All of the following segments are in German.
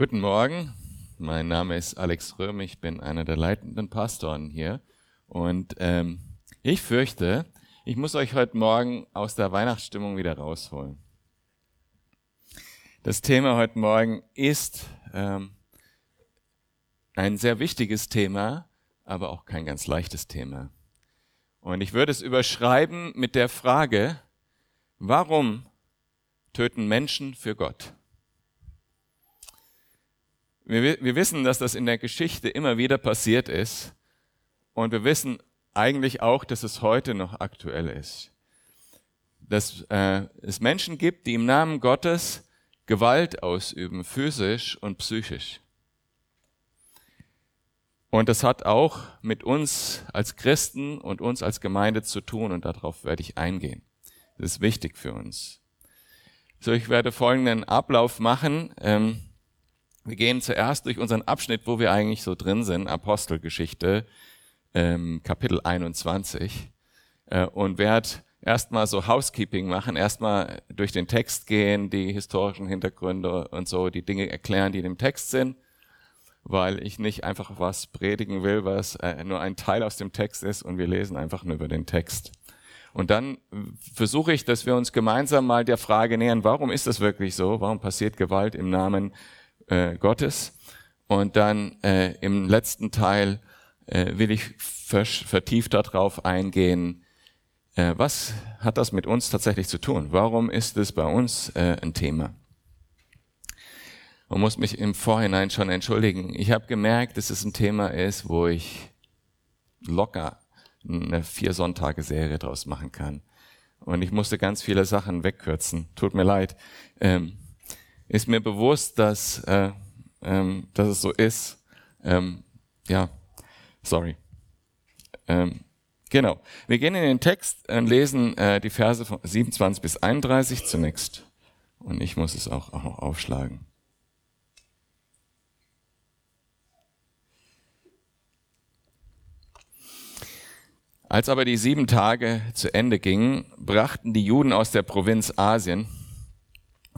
Guten Morgen, mein Name ist Alex Röhm, ich bin einer der leitenden Pastoren hier und ähm, ich fürchte, ich muss euch heute Morgen aus der Weihnachtsstimmung wieder rausholen. Das Thema heute Morgen ist ähm, ein sehr wichtiges Thema, aber auch kein ganz leichtes Thema. Und ich würde es überschreiben mit der Frage, warum töten Menschen für Gott? Wir, wir wissen, dass das in der Geschichte immer wieder passiert ist. Und wir wissen eigentlich auch, dass es heute noch aktuell ist. Dass äh, es Menschen gibt, die im Namen Gottes Gewalt ausüben, physisch und psychisch. Und das hat auch mit uns als Christen und uns als Gemeinde zu tun und darauf werde ich eingehen. Das ist wichtig für uns. So, ich werde folgenden Ablauf machen. Ähm, wir gehen zuerst durch unseren Abschnitt, wo wir eigentlich so drin sind, Apostelgeschichte, ähm, Kapitel 21, äh, und werde erstmal so Housekeeping machen, erstmal durch den Text gehen, die historischen Hintergründe und so, die Dinge erklären, die in dem Text sind, weil ich nicht einfach was predigen will, was äh, nur ein Teil aus dem Text ist und wir lesen einfach nur über den Text. Und dann versuche ich, dass wir uns gemeinsam mal der Frage nähern, warum ist das wirklich so? Warum passiert Gewalt im Namen äh, Gottes. Und dann äh, im letzten Teil äh, will ich vertieft darauf eingehen, äh, was hat das mit uns tatsächlich zu tun? Warum ist es bei uns äh, ein Thema? Man muss mich im Vorhinein schon entschuldigen. Ich habe gemerkt, dass es ein Thema ist, wo ich locker eine vier Sonntage Serie draus machen kann. Und ich musste ganz viele Sachen wegkürzen. Tut mir leid. Ähm, ist mir bewusst, dass, äh, ähm, dass es so ist. Ähm, ja, sorry. Ähm, genau. Wir gehen in den Text und lesen äh, die Verse von 27 bis 31 zunächst. Und ich muss es auch, auch noch aufschlagen. Als aber die sieben Tage zu Ende gingen, brachten die Juden aus der Provinz Asien,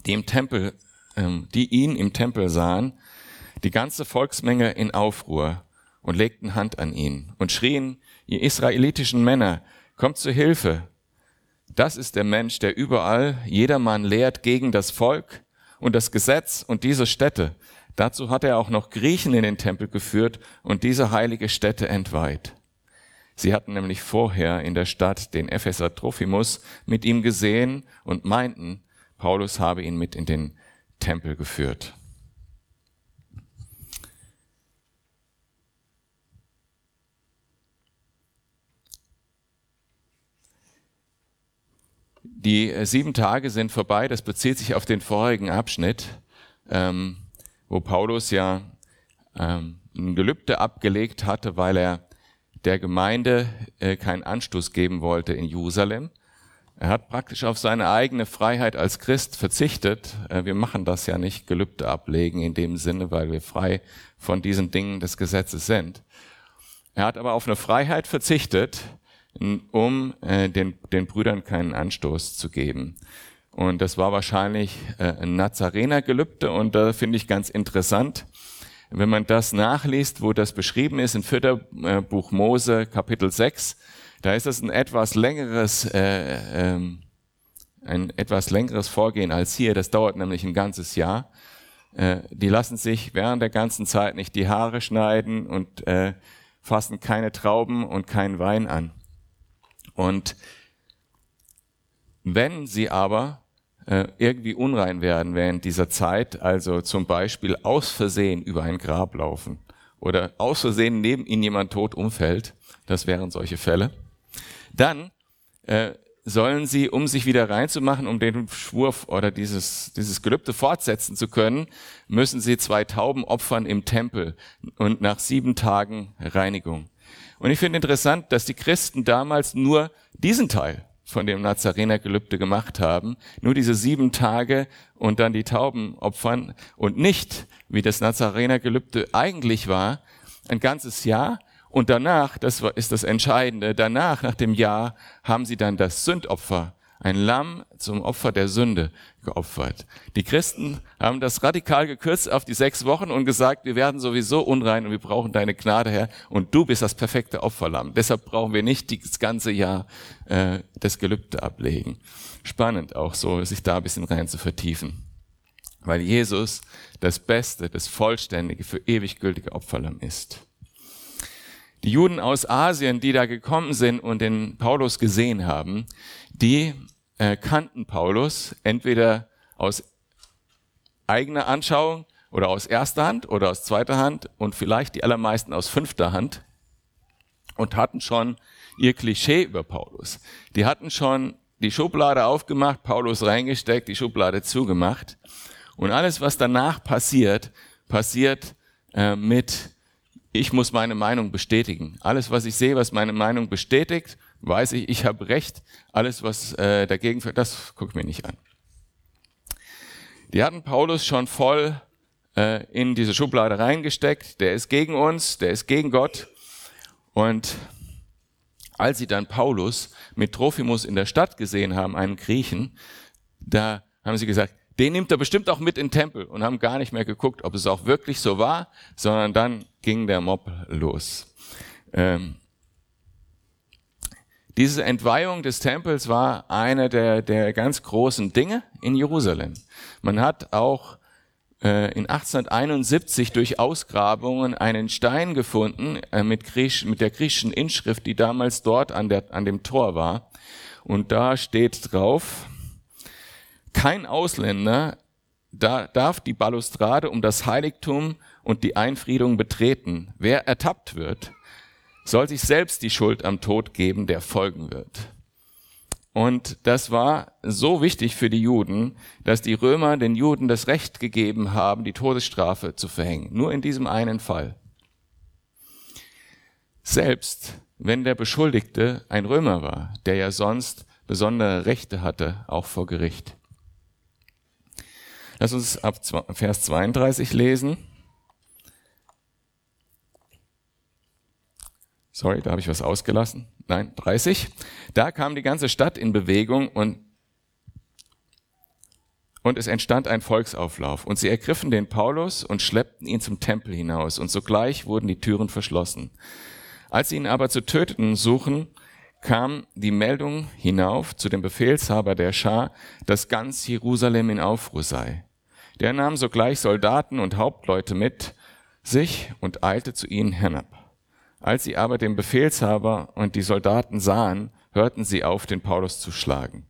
die im Tempel die ihn im Tempel sahen, die ganze Volksmenge in Aufruhr und legten Hand an ihn und schrien, ihr israelitischen Männer, kommt zu Hilfe. Das ist der Mensch, der überall jedermann lehrt gegen das Volk und das Gesetz und diese Städte. Dazu hat er auch noch Griechen in den Tempel geführt und diese heilige Stätte entweiht. Sie hatten nämlich vorher in der Stadt den Epheser Trophimus mit ihm gesehen und meinten, Paulus habe ihn mit in den Tempel geführt. Die äh, sieben Tage sind vorbei. Das bezieht sich auf den vorigen Abschnitt, ähm, wo Paulus ja ähm, ein Gelübde abgelegt hatte, weil er der Gemeinde äh, keinen Anstoß geben wollte in Jerusalem. Er hat praktisch auf seine eigene Freiheit als Christ verzichtet. Äh, wir machen das ja nicht, Gelübde ablegen in dem Sinne, weil wir frei von diesen Dingen des Gesetzes sind. Er hat aber auf eine Freiheit verzichtet, um äh, den, den Brüdern keinen Anstoß zu geben. Und das war wahrscheinlich äh, ein Nazarener-Gelübde und da finde ich ganz interessant, wenn man das nachliest, wo das beschrieben ist in 4. Buch Mose, Kapitel 6, da ist es ein etwas längeres, äh, ähm, ein etwas längeres Vorgehen als hier. Das dauert nämlich ein ganzes Jahr. Äh, die lassen sich während der ganzen Zeit nicht die Haare schneiden und äh, fassen keine Trauben und keinen Wein an. Und wenn sie aber äh, irgendwie unrein werden während dieser Zeit, also zum Beispiel aus Versehen über ein Grab laufen oder aus Versehen neben ihnen jemand tot umfällt, das wären solche Fälle, dann äh, sollen sie, um sich wieder reinzumachen, um den Schwur oder dieses, dieses Gelübde fortsetzen zu können, müssen sie zwei Tauben opfern im Tempel und nach sieben Tagen Reinigung. Und ich finde interessant, dass die Christen damals nur diesen Teil von dem Nazarener Gelübde gemacht haben, nur diese sieben Tage und dann die Tauben opfern und nicht, wie das Nazarener Gelübde eigentlich war, ein ganzes Jahr und danach, das ist das Entscheidende, danach, nach dem Jahr, haben sie dann das Sündopfer ein Lamm zum Opfer der Sünde geopfert. Die Christen haben das radikal gekürzt auf die sechs Wochen und gesagt, wir werden sowieso unrein und wir brauchen deine Gnade, Herr, und du bist das perfekte Opferlamm. Deshalb brauchen wir nicht das ganze Jahr äh, das Gelübde ablegen. Spannend auch so, sich da ein bisschen rein zu vertiefen. Weil Jesus das Beste, das Vollständige für ewig gültige Opferlamm ist. Die Juden aus Asien, die da gekommen sind und den Paulus gesehen haben, die äh, kannten Paulus entweder aus eigener Anschauung oder aus erster Hand oder aus zweiter Hand und vielleicht die allermeisten aus fünfter Hand und hatten schon ihr Klischee über Paulus. Die hatten schon die Schublade aufgemacht, Paulus reingesteckt, die Schublade zugemacht. Und alles, was danach passiert, passiert äh, mit, ich muss meine Meinung bestätigen. Alles, was ich sehe, was meine Meinung bestätigt, weiß ich, ich habe recht. Alles, was äh, dagegen das gucke ich mir nicht an. Die hatten Paulus schon voll äh, in diese Schublade reingesteckt. Der ist gegen uns, der ist gegen Gott. Und als sie dann Paulus mit Trophimus in der Stadt gesehen haben, einen Griechen, da haben sie gesagt, den nimmt er bestimmt auch mit in den Tempel und haben gar nicht mehr geguckt, ob es auch wirklich so war, sondern dann ging der Mob los. Ähm, diese Entweihung des Tempels war eine der, der ganz großen Dinge in Jerusalem. Man hat auch äh, in 1871 durch Ausgrabungen einen Stein gefunden äh, mit, Griechisch, mit der griechischen Inschrift, die damals dort an, der, an dem Tor war. Und da steht drauf, kein Ausländer da darf die Balustrade um das Heiligtum und die Einfriedung betreten. Wer ertappt wird, soll sich selbst die Schuld am Tod geben, der folgen wird. Und das war so wichtig für die Juden, dass die Römer den Juden das Recht gegeben haben, die Todesstrafe zu verhängen. Nur in diesem einen Fall. Selbst wenn der Beschuldigte ein Römer war, der ja sonst besondere Rechte hatte, auch vor Gericht. Lass uns ab Vers 32 lesen. Sorry, da habe ich was ausgelassen. Nein, 30. Da kam die ganze Stadt in Bewegung und und es entstand ein Volksauflauf. Und sie ergriffen den Paulus und schleppten ihn zum Tempel hinaus. Und sogleich wurden die Türen verschlossen. Als sie ihn aber zu töten suchen, kam die Meldung hinauf zu dem Befehlshaber der Schar, dass ganz Jerusalem in Aufruhr sei. Der nahm sogleich Soldaten und Hauptleute mit sich und eilte zu ihnen hinab. Als sie aber den Befehlshaber und die Soldaten sahen, hörten sie auf, den Paulus zu schlagen.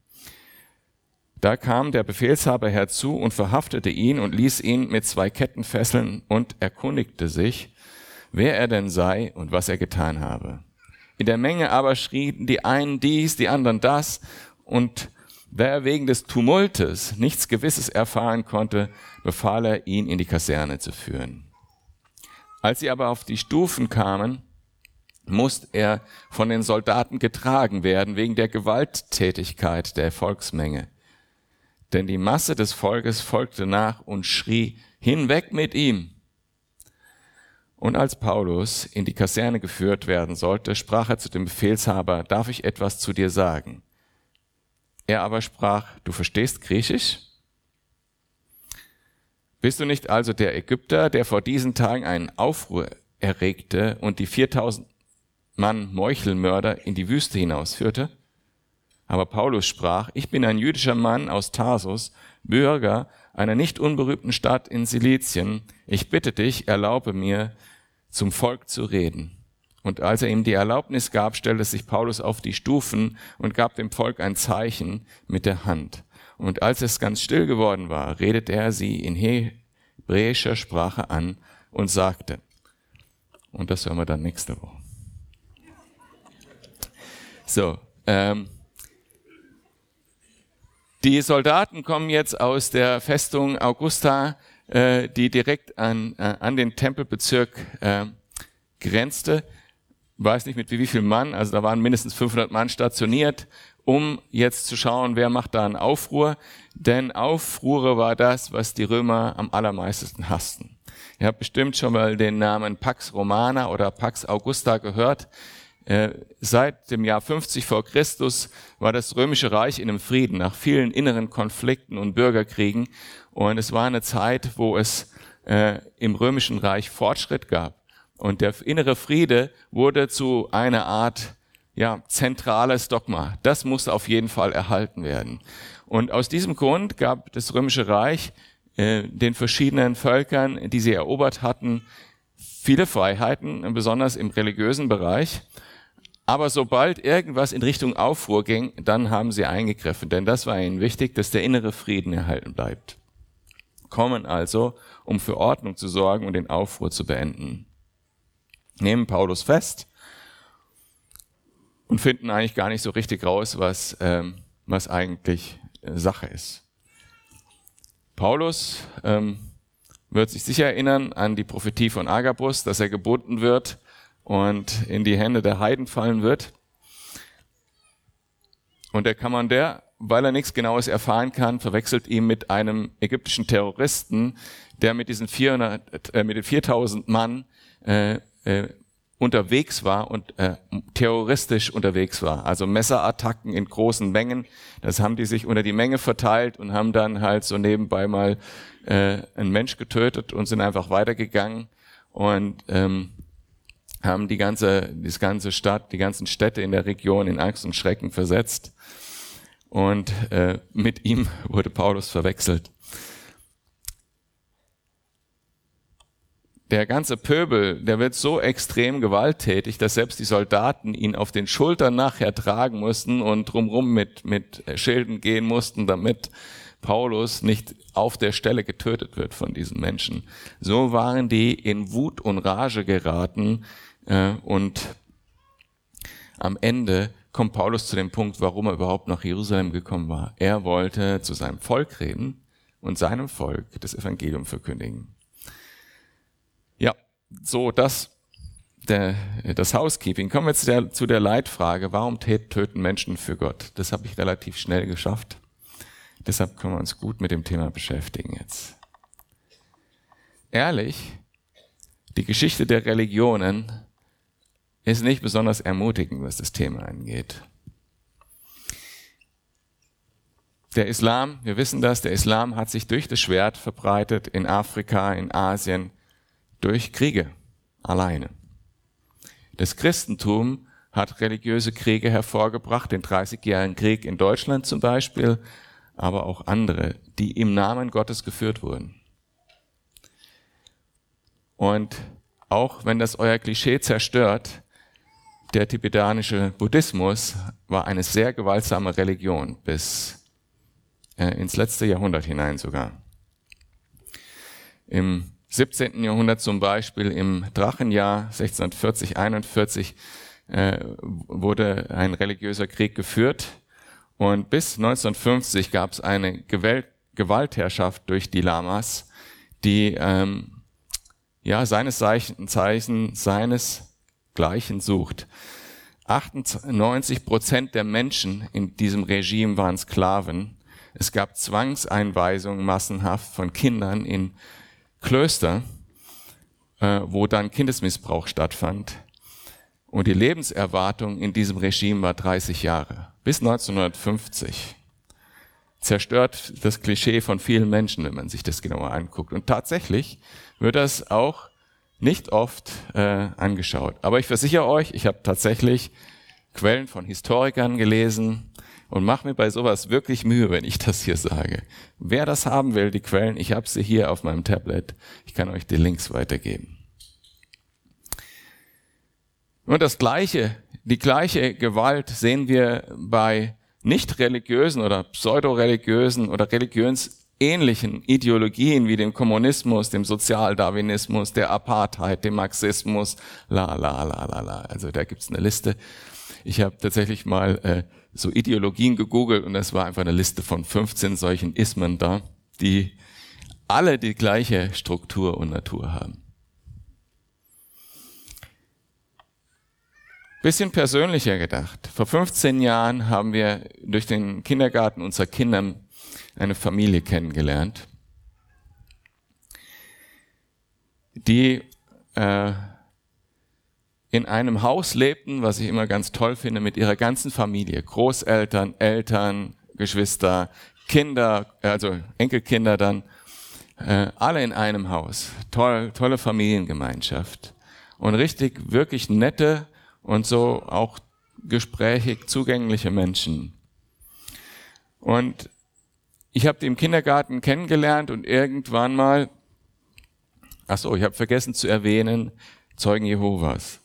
Da kam der Befehlshaber herzu und verhaftete ihn und ließ ihn mit zwei Ketten fesseln und erkundigte sich, wer er denn sei und was er getan habe. In der Menge aber schrien die einen dies, die anderen das und da er wegen des Tumultes nichts Gewisses erfahren konnte, befahl er, ihn in die Kaserne zu führen. Als sie aber auf die Stufen kamen, musste er von den Soldaten getragen werden wegen der Gewalttätigkeit der Volksmenge. Denn die Masse des Volkes folgte nach und schrie, hinweg mit ihm. Und als Paulus in die Kaserne geführt werden sollte, sprach er zu dem Befehlshaber, darf ich etwas zu dir sagen? Er aber sprach, du verstehst Griechisch? Bist du nicht also der Ägypter, der vor diesen Tagen einen Aufruhr erregte und die 4000 Mann Meuchelmörder in die Wüste hinausführte? Aber Paulus sprach, ich bin ein jüdischer Mann aus Tarsus, Bürger einer nicht unberühmten Stadt in Silizien. Ich bitte dich, erlaube mir, zum Volk zu reden. Und als er ihm die Erlaubnis gab, stellte sich Paulus auf die Stufen und gab dem Volk ein Zeichen mit der Hand. Und als es ganz still geworden war, redete er sie in hebräischer Sprache an und sagte, und das hören wir dann nächste Woche. So, ähm, die Soldaten kommen jetzt aus der Festung Augusta, äh, die direkt an, äh, an den Tempelbezirk äh, grenzte weiß nicht mit wie viel Mann, also da waren mindestens 500 Mann stationiert, um jetzt zu schauen, wer macht da einen Aufruhr. Denn Aufruhre war das, was die Römer am allermeisten hassten. Ihr habt bestimmt schon mal den Namen Pax Romana oder Pax Augusta gehört. äh, seit dem Jahr 50 vor Christus war das römische Reich in einem Frieden nach vielen inneren Konflikten und Bürgerkriegen. Und es war eine Zeit, wo es äh, im römischen Reich Fortschritt gab. Und der innere Friede wurde zu einer Art ja, zentrales Dogma. Das muss auf jeden Fall erhalten werden. Und aus diesem Grund gab das römische Reich äh, den verschiedenen Völkern, die sie erobert hatten, viele Freiheiten, besonders im religiösen Bereich. Aber sobald irgendwas in Richtung Aufruhr ging, dann haben sie eingegriffen, denn das war ihnen wichtig, dass der innere Frieden erhalten bleibt. Kommen also, um für Ordnung zu sorgen und den Aufruhr zu beenden. Nehmen Paulus fest und finden eigentlich gar nicht so richtig raus, was, ähm, was eigentlich äh, Sache ist. Paulus ähm, wird sich sicher erinnern an die Prophetie von Agabus, dass er gebunden wird und in die Hände der Heiden fallen wird. Und der Kommandeur, weil er nichts Genaues erfahren kann, verwechselt ihn mit einem ägyptischen Terroristen, der mit diesen 400, äh, mit den 4000 Mann äh, äh, unterwegs war und äh, terroristisch unterwegs war. Also Messerattacken in großen Mengen. Das haben die sich unter die Menge verteilt und haben dann halt so nebenbei mal äh, einen Mensch getötet und sind einfach weitergegangen und ähm, haben die ganze, die ganze Stadt, die ganzen Städte in der Region in Angst und Schrecken versetzt. Und äh, mit ihm wurde Paulus verwechselt. Der ganze Pöbel, der wird so extrem gewalttätig, dass selbst die Soldaten ihn auf den Schultern nachher tragen mussten und drumrum mit, mit Schilden gehen mussten, damit Paulus nicht auf der Stelle getötet wird von diesen Menschen. So waren die in Wut und Rage geraten äh, und am Ende kommt Paulus zu dem Punkt, warum er überhaupt nach Jerusalem gekommen war. Er wollte zu seinem Volk reden und seinem Volk das Evangelium verkündigen. So das, der, das Housekeeping. Kommen wir zu der, zu der Leitfrage, warum töten Menschen für Gott? Das habe ich relativ schnell geschafft. Deshalb können wir uns gut mit dem Thema beschäftigen jetzt. Ehrlich, die Geschichte der Religionen ist nicht besonders ermutigend, was das Thema angeht. Der Islam, wir wissen das, der Islam hat sich durch das Schwert verbreitet in Afrika, in Asien, durch Kriege alleine. Das Christentum hat religiöse Kriege hervorgebracht, den Dreißigjährigen Krieg in Deutschland zum Beispiel, aber auch andere, die im Namen Gottes geführt wurden. Und auch wenn das euer Klischee zerstört, der tibetanische Buddhismus war eine sehr gewaltsame Religion bis äh, ins letzte Jahrhundert hinein sogar. Im 17. Jahrhundert zum Beispiel im Drachenjahr 1640, 41 äh, wurde ein religiöser Krieg geführt und bis 1950 gab es eine Gewalt Gewaltherrschaft durch die Lamas, die ähm, ja seines Zeichen, seinesgleichen sucht. 98 Prozent der Menschen in diesem Regime waren Sklaven. Es gab Zwangseinweisungen massenhaft von Kindern in Klöster, äh, wo dann Kindesmissbrauch stattfand. Und die Lebenserwartung in diesem Regime war 30 Jahre, bis 1950. Zerstört das Klischee von vielen Menschen, wenn man sich das genauer anguckt. Und tatsächlich wird das auch nicht oft äh, angeschaut. Aber ich versichere euch, ich habe tatsächlich Quellen von Historikern gelesen, und mach mir bei sowas wirklich Mühe, wenn ich das hier sage. Wer das haben will, die Quellen, ich habe sie hier auf meinem Tablet. Ich kann euch die Links weitergeben. Und das gleiche, die gleiche Gewalt sehen wir bei nicht religiösen oder pseudoreligiösen oder religionsähnlichen Ideologien wie dem Kommunismus, dem Sozialdarwinismus, der Apartheid, dem Marxismus, la la la la la. Also da gibt's eine Liste. Ich habe tatsächlich mal äh, so Ideologien gegoogelt und es war einfach eine Liste von 15 solchen Ismen da, die alle die gleiche Struktur und Natur haben. Bisschen persönlicher gedacht. Vor 15 Jahren haben wir durch den Kindergarten unserer Kinder eine Familie kennengelernt, die äh, in einem Haus lebten, was ich immer ganz toll finde, mit ihrer ganzen Familie. Großeltern, Eltern, Geschwister, Kinder, also Enkelkinder dann, äh, alle in einem Haus. Toll, tolle Familiengemeinschaft. Und richtig, wirklich nette und so auch gesprächig zugängliche Menschen. Und ich habe die im Kindergarten kennengelernt und irgendwann mal, ach so, ich habe vergessen zu erwähnen, Zeugen Jehovas.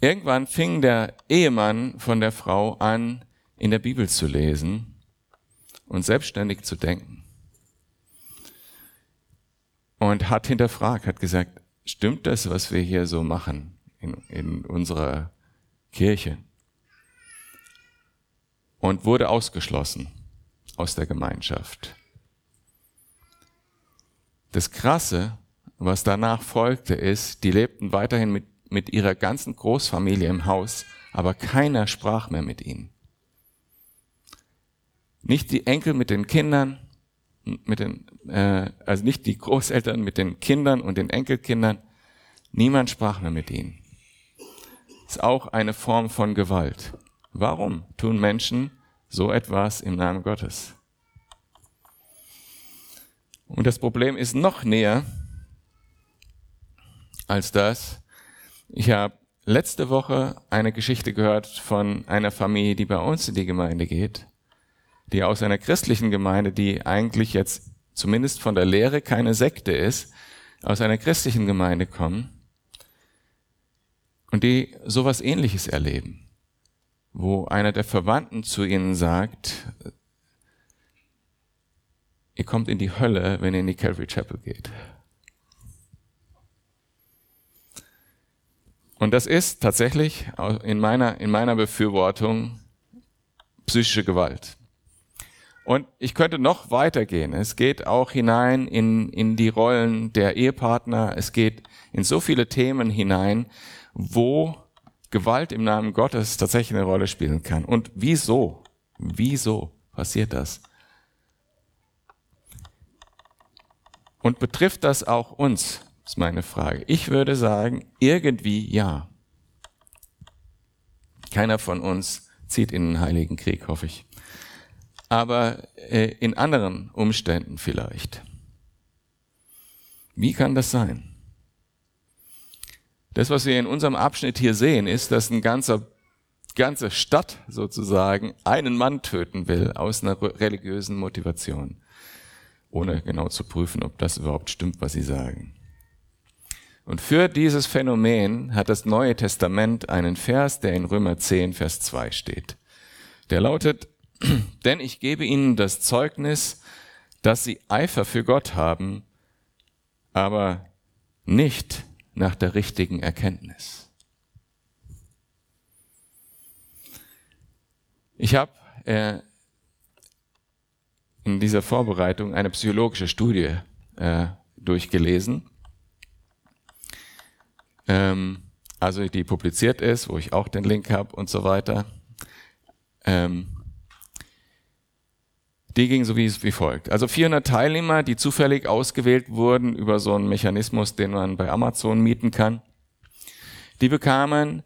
Irgendwann fing der Ehemann von der Frau an, in der Bibel zu lesen und selbstständig zu denken. Und hat hinterfragt, hat gesagt, stimmt das, was wir hier so machen in, in unserer Kirche? Und wurde ausgeschlossen aus der Gemeinschaft. Das Krasse, was danach folgte, ist, die lebten weiterhin mit, mit ihrer ganzen Großfamilie im Haus, aber keiner sprach mehr mit ihnen. Nicht die Enkel mit den Kindern, mit den, äh, also nicht die Großeltern mit den Kindern und den Enkelkindern. Niemand sprach mehr mit ihnen. Ist auch eine Form von Gewalt. Warum tun Menschen so etwas im Namen Gottes? Und das Problem ist noch näher als das. Ich habe letzte Woche eine Geschichte gehört von einer Familie, die bei uns in die Gemeinde geht die aus einer christlichen Gemeinde, die eigentlich jetzt zumindest von der Lehre keine Sekte ist, aus einer christlichen Gemeinde kommen und die sowas ähnliches erleben, wo einer der Verwandten zu ihnen sagt, ihr kommt in die Hölle, wenn ihr in die Calvary Chapel geht. Und das ist tatsächlich in meiner, in meiner Befürwortung psychische Gewalt. Und ich könnte noch weitergehen. Es geht auch hinein in, in die Rollen der Ehepartner. Es geht in so viele Themen hinein, wo Gewalt im Namen Gottes tatsächlich eine Rolle spielen kann. Und wieso? Wieso passiert das? Und betrifft das auch uns? Ist meine Frage. Ich würde sagen, irgendwie ja. Keiner von uns zieht in den Heiligen Krieg, hoffe ich aber äh, in anderen Umständen vielleicht. Wie kann das sein? Das, was wir in unserem Abschnitt hier sehen, ist, dass ein ganzer, ganze Stadt sozusagen einen Mann töten will aus einer religiösen Motivation, ohne genau zu prüfen, ob das überhaupt stimmt, was sie sagen. Und für dieses Phänomen hat das Neue Testament einen Vers, der in Römer 10, Vers 2 steht. Der lautet, denn ich gebe ihnen das Zeugnis, dass sie Eifer für Gott haben, aber nicht nach der richtigen Erkenntnis. Ich habe äh, in dieser Vorbereitung eine psychologische Studie äh, durchgelesen, ähm, also die publiziert ist, wo ich auch den Link habe und so weiter. Ähm, die ging so wie, wie folgt. Also 400 Teilnehmer, die zufällig ausgewählt wurden über so einen Mechanismus, den man bei Amazon mieten kann. Die bekamen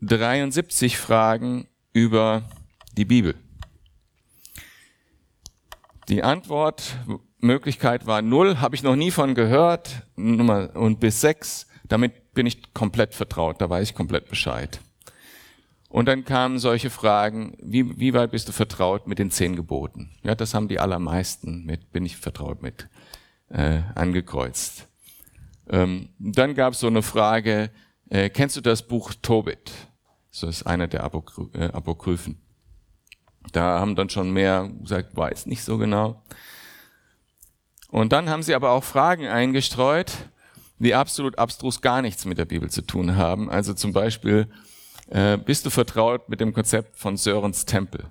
73 Fragen über die Bibel. Die Antwortmöglichkeit war null, habe ich noch nie von gehört, und bis sechs, damit bin ich komplett vertraut, da weiß ich komplett Bescheid. Und dann kamen solche Fragen, wie, wie weit bist du vertraut mit den zehn Geboten? Ja, das haben die allermeisten mit, bin ich vertraut mit, äh, angekreuzt. Ähm, dann gab es so eine Frage, äh, kennst du das Buch Tobit? So ist einer der Apokry äh, Apokryphen. Da haben dann schon mehr gesagt, weiß nicht so genau. Und dann haben sie aber auch Fragen eingestreut, die absolut abstrus gar nichts mit der Bibel zu tun haben. Also zum Beispiel, äh, bist du vertraut mit dem Konzept von Sörens Tempel?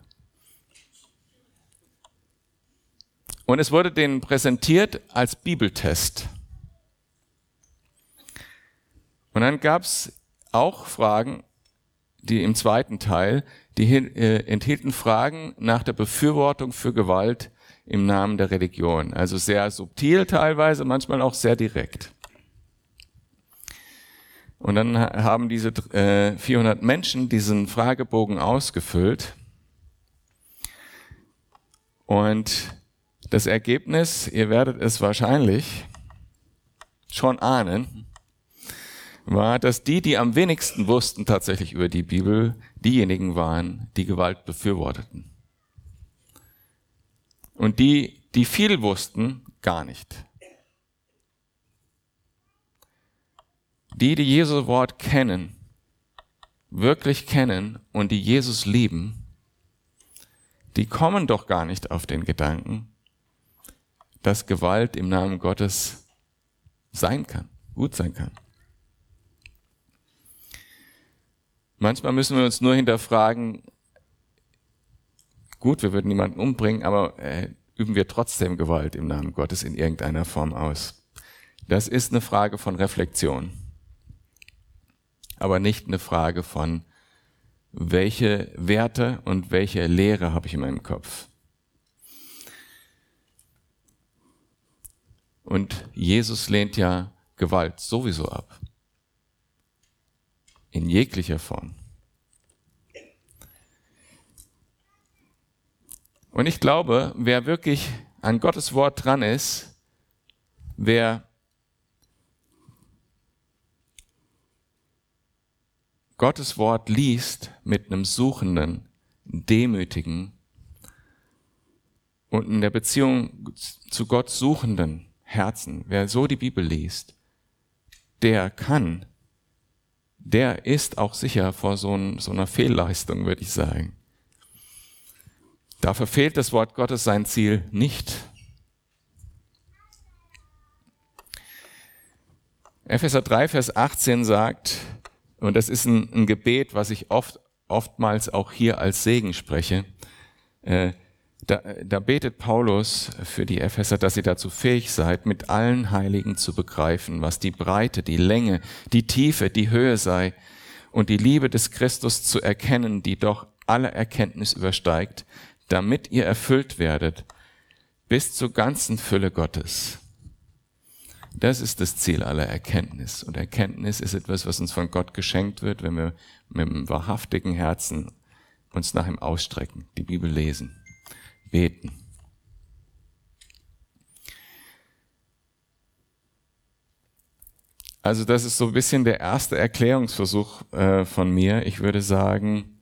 Und es wurde denen präsentiert als Bibeltest. Und dann gab es auch Fragen, die im zweiten Teil, die äh, enthielten Fragen nach der Befürwortung für Gewalt im Namen der Religion. Also sehr subtil teilweise, manchmal auch sehr direkt. Und dann haben diese äh, 400 Menschen diesen Fragebogen ausgefüllt. Und das Ergebnis, ihr werdet es wahrscheinlich schon ahnen, war, dass die, die am wenigsten wussten tatsächlich über die Bibel, diejenigen waren, die Gewalt befürworteten. Und die, die viel wussten, gar nicht. Die, die Jesu Wort kennen, wirklich kennen und die Jesus lieben, die kommen doch gar nicht auf den Gedanken, dass Gewalt im Namen Gottes sein kann, gut sein kann. Manchmal müssen wir uns nur hinterfragen, gut, wir würden niemanden umbringen, aber äh, üben wir trotzdem Gewalt im Namen Gottes in irgendeiner Form aus? Das ist eine Frage von Reflexion, aber nicht eine Frage von, welche Werte und welche Lehre habe ich in meinem Kopf. Und Jesus lehnt ja Gewalt sowieso ab in jeglicher Form. Und ich glaube, wer wirklich an Gottes Wort dran ist, wer Gottes Wort liest mit einem suchenden, demütigen und in der Beziehung zu Gott suchenden Herzen, wer so die Bibel liest, der kann der ist auch sicher vor so, ein, so einer Fehlleistung, würde ich sagen. Da verfehlt das Wort Gottes sein Ziel nicht. Epheser 3, Vers 18 sagt, und das ist ein, ein Gebet, was ich oft, oftmals auch hier als Segen spreche, äh, da, da betet Paulus für die Epheser, dass ihr dazu fähig seid, mit allen Heiligen zu begreifen, was die Breite, die Länge, die Tiefe, die Höhe sei und die Liebe des Christus zu erkennen, die doch alle Erkenntnis übersteigt, damit ihr erfüllt werdet bis zur ganzen Fülle Gottes. Das ist das Ziel aller Erkenntnis. Und Erkenntnis ist etwas, was uns von Gott geschenkt wird, wenn wir mit einem wahrhaftigen Herzen uns nach ihm ausstrecken, die Bibel lesen beten. Also das ist so ein bisschen der erste Erklärungsversuch äh, von mir. Ich würde sagen,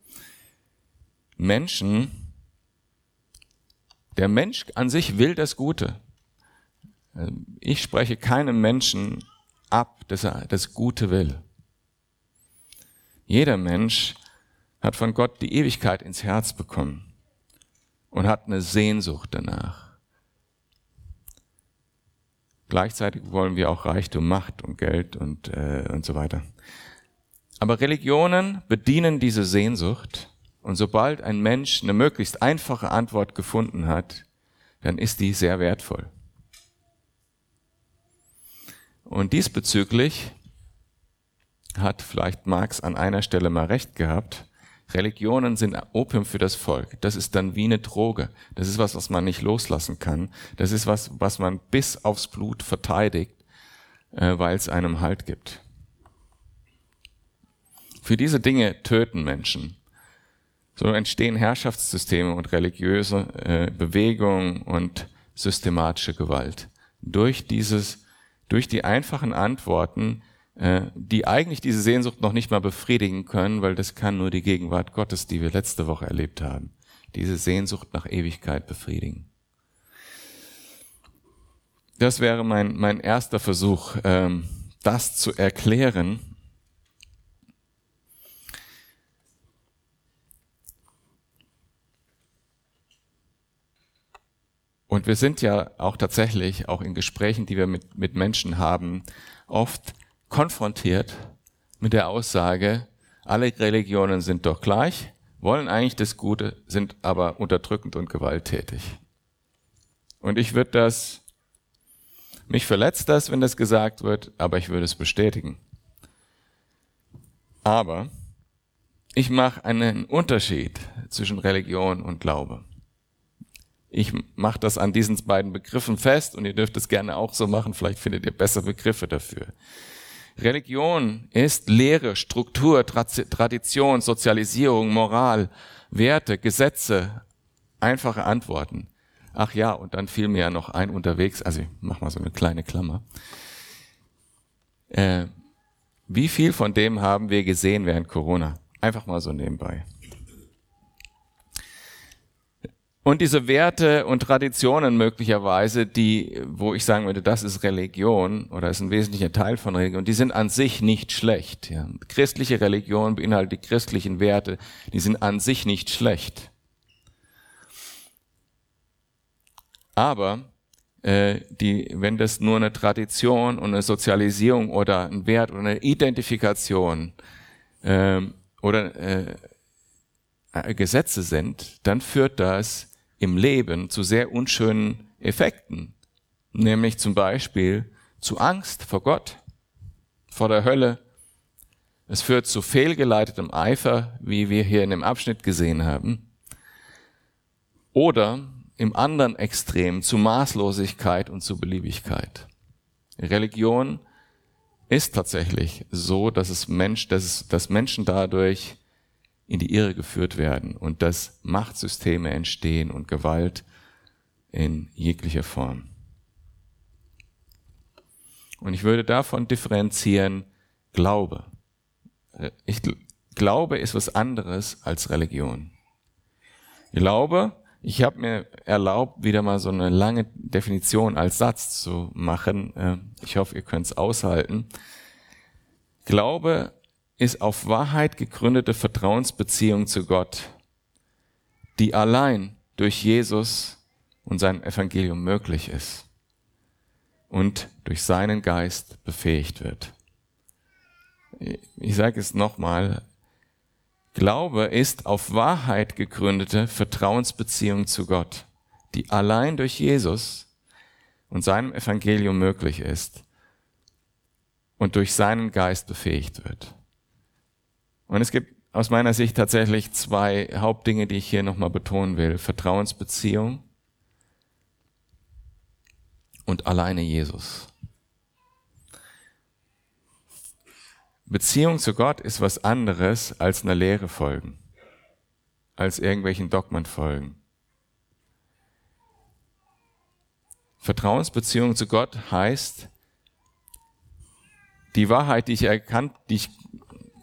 Menschen, der Mensch an sich will das Gute. Ähm, ich spreche keinem Menschen ab, dass er das Gute will. Jeder Mensch hat von Gott die Ewigkeit ins Herz bekommen und hat eine Sehnsucht danach. Gleichzeitig wollen wir auch Reichtum, Macht und Geld und, äh, und so weiter. Aber Religionen bedienen diese Sehnsucht und sobald ein Mensch eine möglichst einfache Antwort gefunden hat, dann ist die sehr wertvoll. Und diesbezüglich hat vielleicht Marx an einer Stelle mal recht gehabt, Religionen sind Opium für das Volk. Das ist dann wie eine Droge. Das ist was, was man nicht loslassen kann. Das ist was, was man bis aufs Blut verteidigt, äh, weil es einem Halt gibt. Für diese Dinge töten Menschen. So entstehen Herrschaftssysteme und religiöse äh, Bewegungen und systematische Gewalt. Durch dieses, durch die einfachen Antworten äh, die eigentlich diese Sehnsucht noch nicht mal befriedigen können, weil das kann nur die Gegenwart Gottes, die wir letzte Woche erlebt haben, diese Sehnsucht nach Ewigkeit befriedigen. Das wäre mein, mein erster Versuch, ähm, das zu erklären. Und wir sind ja auch tatsächlich, auch in Gesprächen, die wir mit, mit Menschen haben, oft konfrontiert mit der Aussage, alle Religionen sind doch gleich, wollen eigentlich das Gute, sind aber unterdrückend und gewalttätig. Und ich würde das, mich verletzt das, wenn das gesagt wird, aber ich würde es bestätigen. Aber ich mache einen Unterschied zwischen Religion und Glaube. Ich mache das an diesen beiden Begriffen fest und ihr dürft es gerne auch so machen, vielleicht findet ihr bessere Begriffe dafür. Religion ist Lehre, Struktur, Tradition, Sozialisierung, Moral, Werte, Gesetze, einfache Antworten. Ach ja, und dann fiel mir ja noch ein unterwegs, also ich mach mal so eine kleine Klammer. Äh, wie viel von dem haben wir gesehen während Corona? Einfach mal so nebenbei. Und diese Werte und Traditionen möglicherweise, die, wo ich sagen würde, das ist Religion oder ist ein wesentlicher Teil von Religion, die sind an sich nicht schlecht. Ja. Christliche Religion beinhaltet die christlichen Werte, die sind an sich nicht schlecht. Aber äh, die, wenn das nur eine Tradition und eine Sozialisierung oder ein Wert oder eine Identifikation äh, oder äh, Gesetze sind, dann führt das im Leben zu sehr unschönen Effekten, nämlich zum Beispiel zu Angst vor Gott, vor der Hölle. Es führt zu fehlgeleitetem Eifer, wie wir hier in dem Abschnitt gesehen haben. Oder im anderen Extrem zu Maßlosigkeit und zu Beliebigkeit. Religion ist tatsächlich so, dass es Mensch, dass, dass Menschen dadurch in die Irre geführt werden und dass Machtsysteme entstehen und Gewalt in jeglicher Form. Und ich würde davon differenzieren Glaube. Ich glaube ist was anderes als Religion. Glaube, ich habe mir erlaubt, wieder mal so eine lange Definition als Satz zu machen. Äh, ich hoffe, ihr könnt es aushalten. Glaube ist auf Wahrheit gegründete Vertrauensbeziehung zu Gott, die allein durch Jesus und sein Evangelium möglich ist und durch seinen Geist befähigt wird. Ich sage es nochmal, Glaube ist auf Wahrheit gegründete Vertrauensbeziehung zu Gott, die allein durch Jesus und seinem Evangelium möglich ist und durch seinen Geist befähigt wird. Und es gibt aus meiner Sicht tatsächlich zwei Hauptdinge, die ich hier nochmal betonen will. Vertrauensbeziehung und alleine Jesus. Beziehung zu Gott ist was anderes als einer Lehre folgen, als irgendwelchen Dogmen folgen. Vertrauensbeziehung zu Gott heißt, die Wahrheit, die ich erkannt, die ich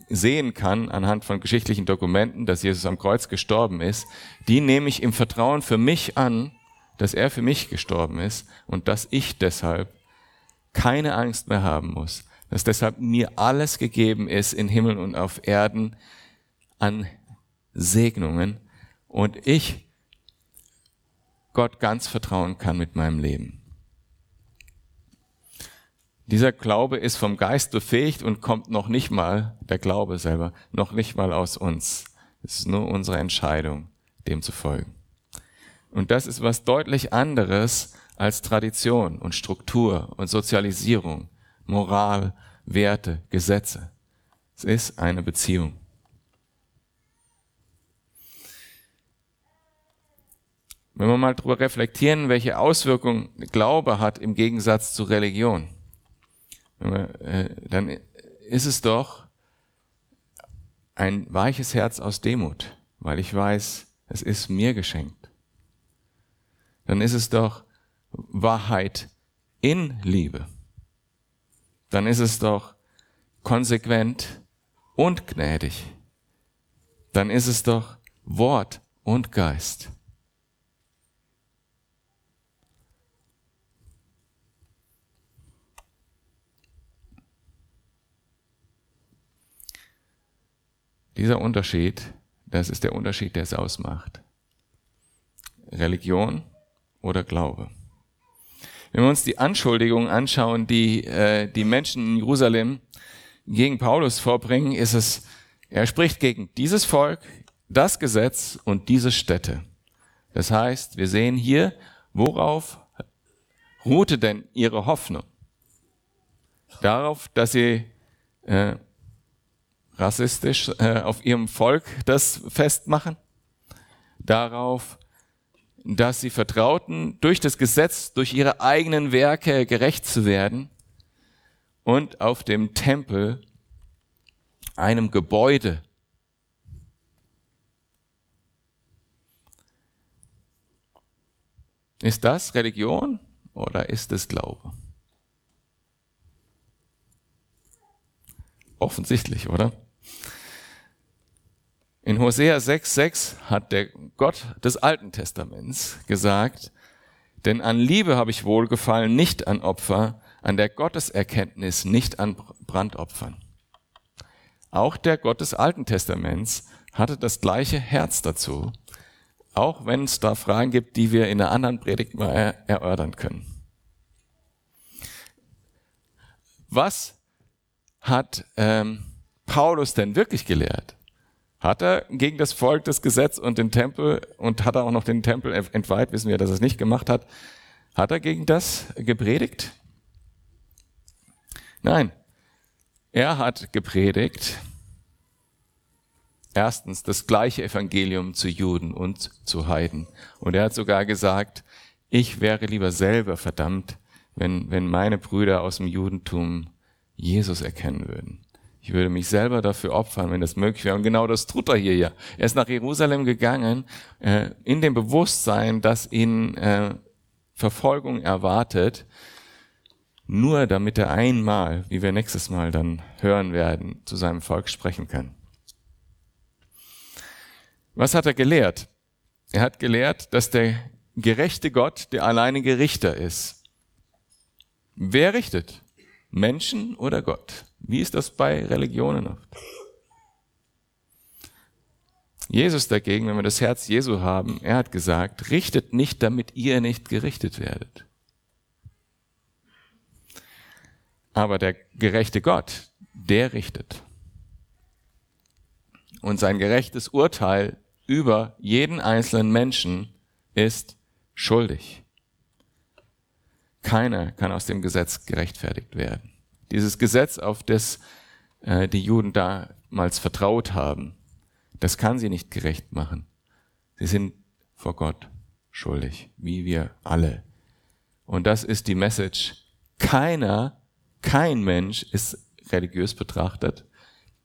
sehen kann anhand von geschichtlichen Dokumenten, dass Jesus am Kreuz gestorben ist, die nehme ich im Vertrauen für mich an, dass er für mich gestorben ist und dass ich deshalb keine Angst mehr haben muss, dass deshalb mir alles gegeben ist in Himmel und auf Erden an Segnungen und ich Gott ganz vertrauen kann mit meinem Leben. Dieser Glaube ist vom Geist befähigt und kommt noch nicht mal, der Glaube selber, noch nicht mal aus uns. Es ist nur unsere Entscheidung, dem zu folgen. Und das ist was deutlich anderes als Tradition und Struktur und Sozialisierung, Moral, Werte, Gesetze. Es ist eine Beziehung. Wenn wir mal darüber reflektieren, welche Auswirkungen Glaube hat im Gegensatz zu Religion dann ist es doch ein weiches Herz aus Demut, weil ich weiß, es ist mir geschenkt. Dann ist es doch Wahrheit in Liebe. Dann ist es doch konsequent und gnädig. Dann ist es doch Wort und Geist. Dieser Unterschied, das ist der Unterschied, der es ausmacht. Religion oder Glaube. Wenn wir uns die Anschuldigungen anschauen, die äh, die Menschen in Jerusalem gegen Paulus vorbringen, ist es, er spricht gegen dieses Volk, das Gesetz und diese Städte. Das heißt, wir sehen hier, worauf ruhte denn ihre Hoffnung? Darauf, dass sie äh, rassistisch äh, auf ihrem Volk das festmachen, darauf, dass sie vertrauten, durch das Gesetz, durch ihre eigenen Werke gerecht zu werden und auf dem Tempel, einem Gebäude. Ist das Religion oder ist es Glaube? Offensichtlich, oder? In Hosea 6,6 hat der Gott des Alten Testaments gesagt, denn an Liebe habe ich wohlgefallen, nicht an Opfer, an der Gotteserkenntnis, nicht an Brandopfern. Auch der Gott des Alten Testaments hatte das gleiche Herz dazu, auch wenn es da Fragen gibt, die wir in einer anderen Predigt mal erörtern können. Was hat ähm, Paulus denn wirklich gelehrt? Hat er gegen das Volk das Gesetz und den Tempel und hat er auch noch den Tempel entweiht, wissen wir, dass er es nicht gemacht hat. Hat er gegen das gepredigt? Nein, er hat gepredigt, erstens das gleiche Evangelium zu Juden und zu Heiden. Und er hat sogar gesagt, ich wäre lieber selber verdammt, wenn, wenn meine Brüder aus dem Judentum Jesus erkennen würden. Ich würde mich selber dafür opfern, wenn das möglich wäre. Und genau das tut er hier ja. Er ist nach Jerusalem gegangen, äh, in dem Bewusstsein, dass ihn äh, Verfolgung erwartet, nur damit er einmal, wie wir nächstes Mal dann hören werden, zu seinem Volk sprechen kann. Was hat er gelehrt? Er hat gelehrt, dass der gerechte Gott der alleinige Richter ist. Wer richtet? Menschen oder Gott? Wie ist das bei Religionen oft? Jesus dagegen, wenn wir das Herz Jesu haben, er hat gesagt, richtet nicht, damit ihr nicht gerichtet werdet. Aber der gerechte Gott, der richtet. Und sein gerechtes Urteil über jeden einzelnen Menschen ist schuldig. Keiner kann aus dem Gesetz gerechtfertigt werden. Dieses Gesetz, auf das äh, die Juden damals vertraut haben, das kann sie nicht gerecht machen. Sie sind vor Gott schuldig, wie wir alle. Und das ist die Message. Keiner, kein Mensch ist religiös betrachtet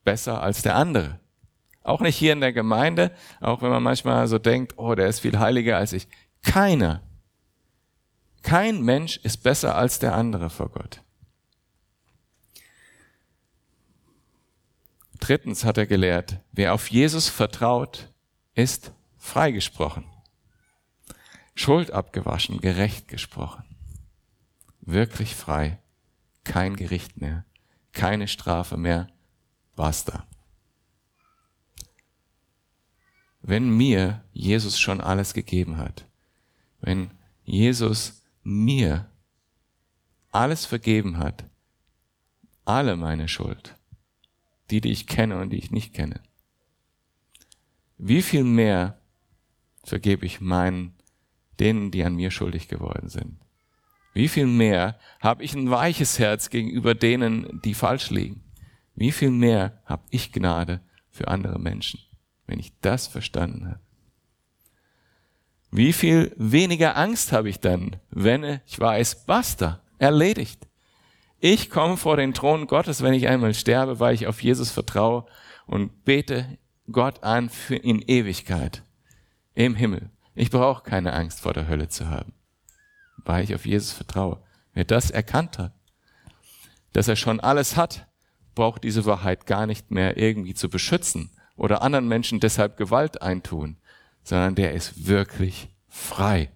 besser als der andere. Auch nicht hier in der Gemeinde, auch wenn man manchmal so denkt, oh, der ist viel heiliger als ich. Keiner. Kein Mensch ist besser als der andere vor Gott. Drittens hat er gelehrt, wer auf Jesus vertraut, ist freigesprochen. Schuld abgewaschen, gerecht gesprochen. Wirklich frei. Kein Gericht mehr. Keine Strafe mehr. Basta. Wenn mir Jesus schon alles gegeben hat, wenn Jesus mir alles vergeben hat, alle meine Schuld, die, die ich kenne und die ich nicht kenne. Wie viel mehr vergebe ich meinen, denen, die an mir schuldig geworden sind? Wie viel mehr habe ich ein weiches Herz gegenüber denen, die falsch liegen? Wie viel mehr habe ich Gnade für andere Menschen, wenn ich das verstanden habe? Wie viel weniger Angst habe ich dann, wenn ich weiß, basta, erledigt. Ich komme vor den Thron Gottes, wenn ich einmal sterbe, weil ich auf Jesus vertraue und bete Gott an für in Ewigkeit im Himmel. Ich brauche keine Angst vor der Hölle zu haben, weil ich auf Jesus vertraue. Wer das erkannt hat, dass er schon alles hat, braucht diese Wahrheit gar nicht mehr irgendwie zu beschützen oder anderen Menschen deshalb Gewalt eintun, sondern der ist wirklich frei.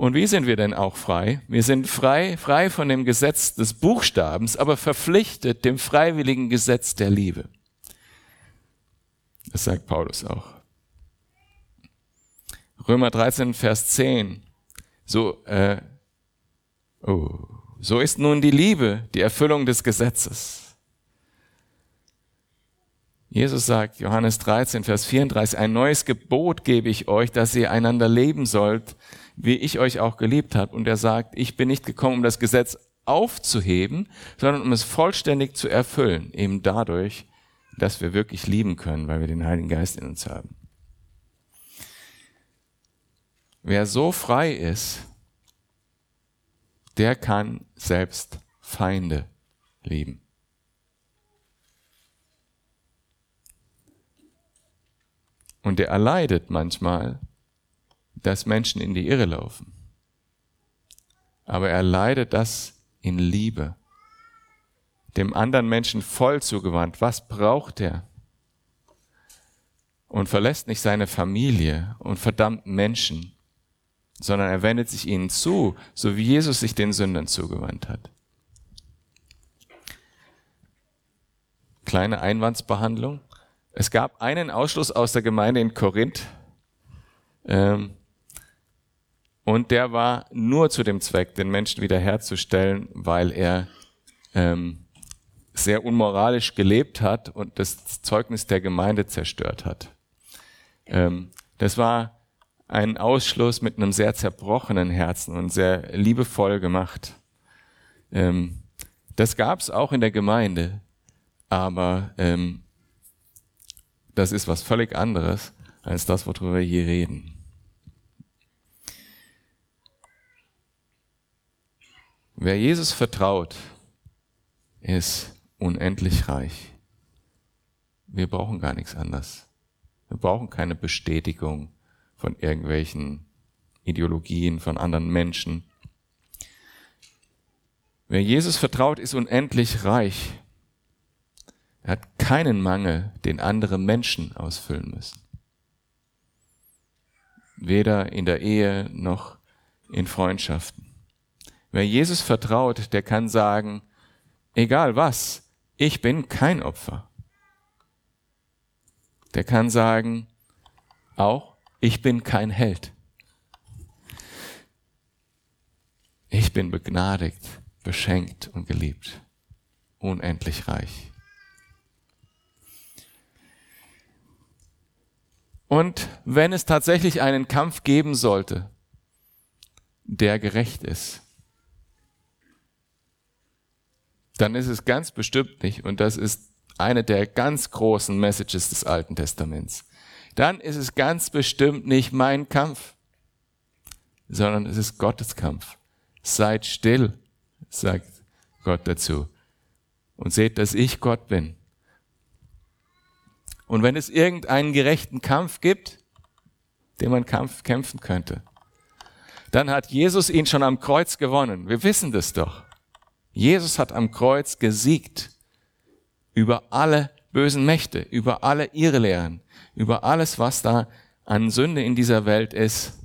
Und wie sind wir denn auch frei? Wir sind frei, frei von dem Gesetz des Buchstabens, aber verpflichtet dem freiwilligen Gesetz der Liebe. Das sagt Paulus auch. Römer 13, Vers 10. So, äh, oh, so ist nun die Liebe die Erfüllung des Gesetzes. Jesus sagt, Johannes 13, Vers 34, ein neues Gebot gebe ich euch, dass ihr einander leben sollt, wie ich euch auch geliebt habe. Und er sagt, ich bin nicht gekommen, um das Gesetz aufzuheben, sondern um es vollständig zu erfüllen, eben dadurch, dass wir wirklich lieben können, weil wir den Heiligen Geist in uns haben. Wer so frei ist, der kann selbst Feinde lieben. Und er erleidet manchmal, dass Menschen in die Irre laufen. Aber er leidet das in Liebe. Dem anderen Menschen voll zugewandt. Was braucht er? Und verlässt nicht seine Familie und verdammt Menschen, sondern er wendet sich ihnen zu, so wie Jesus sich den Sündern zugewandt hat. Kleine Einwandsbehandlung. Es gab einen Ausschluss aus der Gemeinde in Korinth. Ähm, und der war nur zu dem Zweck, den Menschen wiederherzustellen, weil er ähm, sehr unmoralisch gelebt hat und das Zeugnis der Gemeinde zerstört hat. Ähm, das war ein Ausschluss mit einem sehr zerbrochenen Herzen und sehr liebevoll gemacht. Ähm, das gab es auch in der Gemeinde, aber ähm, das ist was völlig anderes als das, worüber wir hier reden. Wer Jesus vertraut, ist unendlich reich. Wir brauchen gar nichts anderes. Wir brauchen keine Bestätigung von irgendwelchen Ideologien von anderen Menschen. Wer Jesus vertraut, ist unendlich reich. Er hat keinen Mangel, den andere Menschen ausfüllen müssen. Weder in der Ehe noch in Freundschaften. Wer Jesus vertraut, der kann sagen, egal was, ich bin kein Opfer. Der kann sagen, auch ich bin kein Held. Ich bin begnadigt, beschenkt und geliebt, unendlich reich. Und wenn es tatsächlich einen Kampf geben sollte, der gerecht ist, dann ist es ganz bestimmt nicht, und das ist eine der ganz großen Messages des Alten Testaments, dann ist es ganz bestimmt nicht mein Kampf, sondern es ist Gottes Kampf. Seid still, sagt Gott dazu, und seht, dass ich Gott bin. Und wenn es irgendeinen gerechten Kampf gibt, den man Kampf kämpfen könnte, dann hat Jesus ihn schon am Kreuz gewonnen. Wir wissen das doch. Jesus hat am Kreuz gesiegt über alle bösen Mächte, über alle ihre Lehren, über alles, was da an Sünde in dieser Welt ist.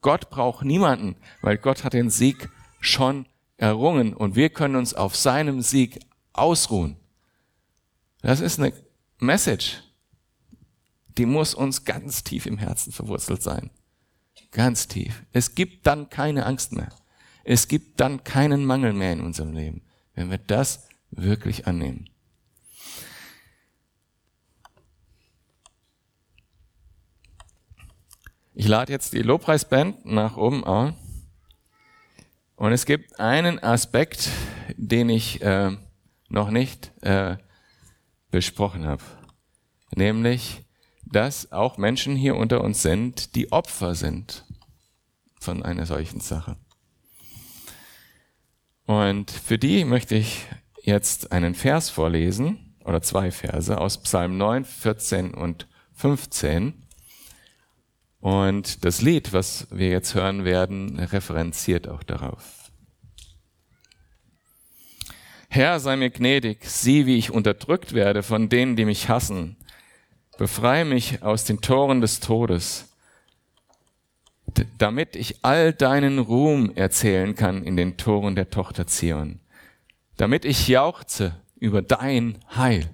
Gott braucht niemanden, weil Gott hat den Sieg schon errungen und wir können uns auf seinem Sieg ausruhen. Das ist eine Message, die muss uns ganz tief im Herzen verwurzelt sein. Ganz tief. Es gibt dann keine Angst mehr. Es gibt dann keinen Mangel mehr in unserem Leben, wenn wir das wirklich annehmen. Ich lade jetzt die Lobpreisband nach oben an. Und es gibt einen Aspekt, den ich äh, noch nicht äh, besprochen habe. Nämlich, dass auch Menschen hier unter uns sind, die Opfer sind von einer solchen Sache. Und für die möchte ich jetzt einen Vers vorlesen oder zwei Verse aus Psalm 9, 14 und 15. Und das Lied, was wir jetzt hören werden, referenziert auch darauf. Herr, sei mir gnädig, sieh, wie ich unterdrückt werde von denen, die mich hassen. Befreie mich aus den Toren des Todes damit ich all deinen Ruhm erzählen kann in den Toren der Tochter Zion, damit ich jauchze über dein Heil.